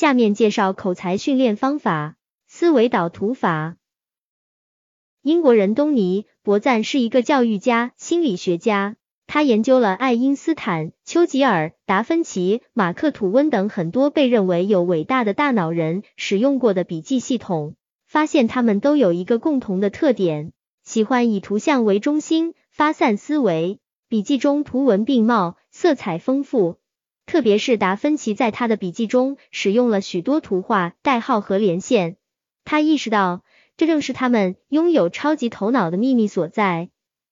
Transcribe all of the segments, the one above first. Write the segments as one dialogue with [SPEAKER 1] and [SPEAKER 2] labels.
[SPEAKER 1] 下面介绍口才训练方法：思维导图法。英国人东尼·博赞是一个教育家、心理学家，他研究了爱因斯坦、丘吉尔、达芬奇、马克·吐温等很多被认为有伟大的大脑人使用过的笔记系统，发现他们都有一个共同的特点：喜欢以图像为中心，发散思维。笔记中图文并茂，色彩丰富。特别是达芬奇在他的笔记中使用了许多图画、代号和连线。他意识到，这正是他们拥有超级头脑的秘密所在。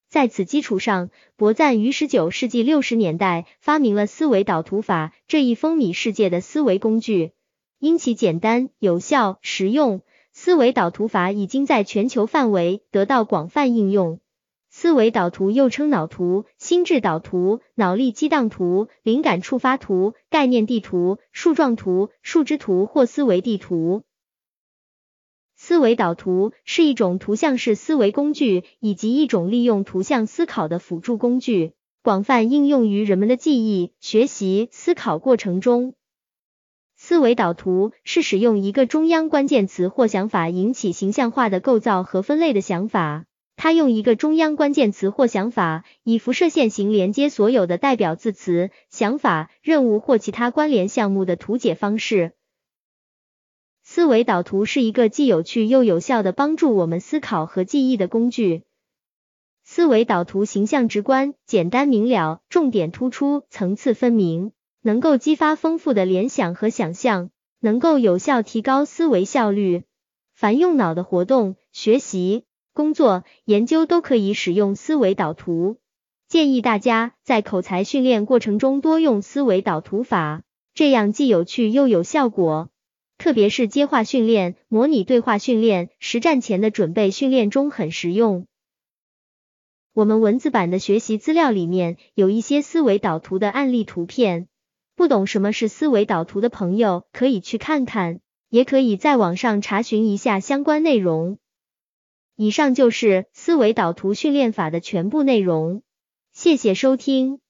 [SPEAKER 1] 在此基础上，博赞于十九世纪六十年代发明了思维导图法这一风靡世界的思维工具。因其简单、有效、实用，思维导图法已经在全球范围得到广泛应用。思维导图又称脑图、心智导图、脑力激荡图、灵感触发图、概念地图、树状图、树枝图或思维地图。思维导图是一种图像式思维工具，以及一种利用图像思考的辅助工具，广泛应用于人们的记忆、学习、思考过程中。思维导图是使用一个中央关键词或想法引起形象化的构造和分类的想法。它用一个中央关键词或想法，以辐射线型连接所有的代表字词、想法、任务或其他关联项目的图解方式。思维导图是一个既有趣又有效的帮助我们思考和记忆的工具。思维导图形象直观、简单明了、重点突出、层次分明，能够激发丰富的联想和想象，能够有效提高思维效率。凡用脑的活动、学习。工作、研究都可以使用思维导图，建议大家在口才训练过程中多用思维导图法，这样既有趣又有效果。特别是接话训练、模拟对话训练、实战前的准备训练中很实用。我们文字版的学习资料里面有一些思维导图的案例图片，不懂什么是思维导图的朋友可以去看看，也可以在网上查询一下相关内容。以上就是思维导图训练法的全部内容，谢谢收听。